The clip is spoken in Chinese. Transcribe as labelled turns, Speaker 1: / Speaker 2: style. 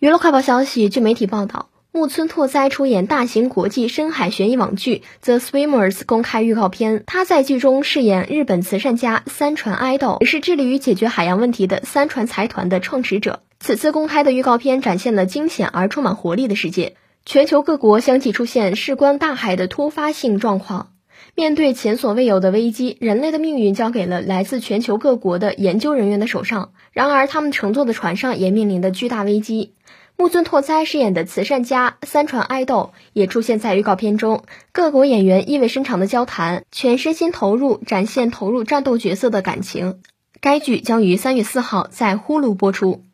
Speaker 1: 娱乐快报消息，据媒体报道，木村拓哉出演大型国际深海悬疑网剧《The Swimmers》公开预告片。他在剧中饰演日本慈善家三船爱豆，也是致力于解决海洋问题的三船财团的创始者。此次公开的预告片展现了惊险而充满活力的世界。全球各国相继出现事关大海的突发性状况。面对前所未有的危机，人类的命运交给了来自全球各国的研究人员的手上。然而，他们乘坐的船上也面临着巨大危机。木村拓哉饰演的慈善家三船爱豆也出现在预告片中，各国演员意味深长的交谈，全身心投入，展现投入战斗角色的感情。该剧将于三月四号在呼噜播出。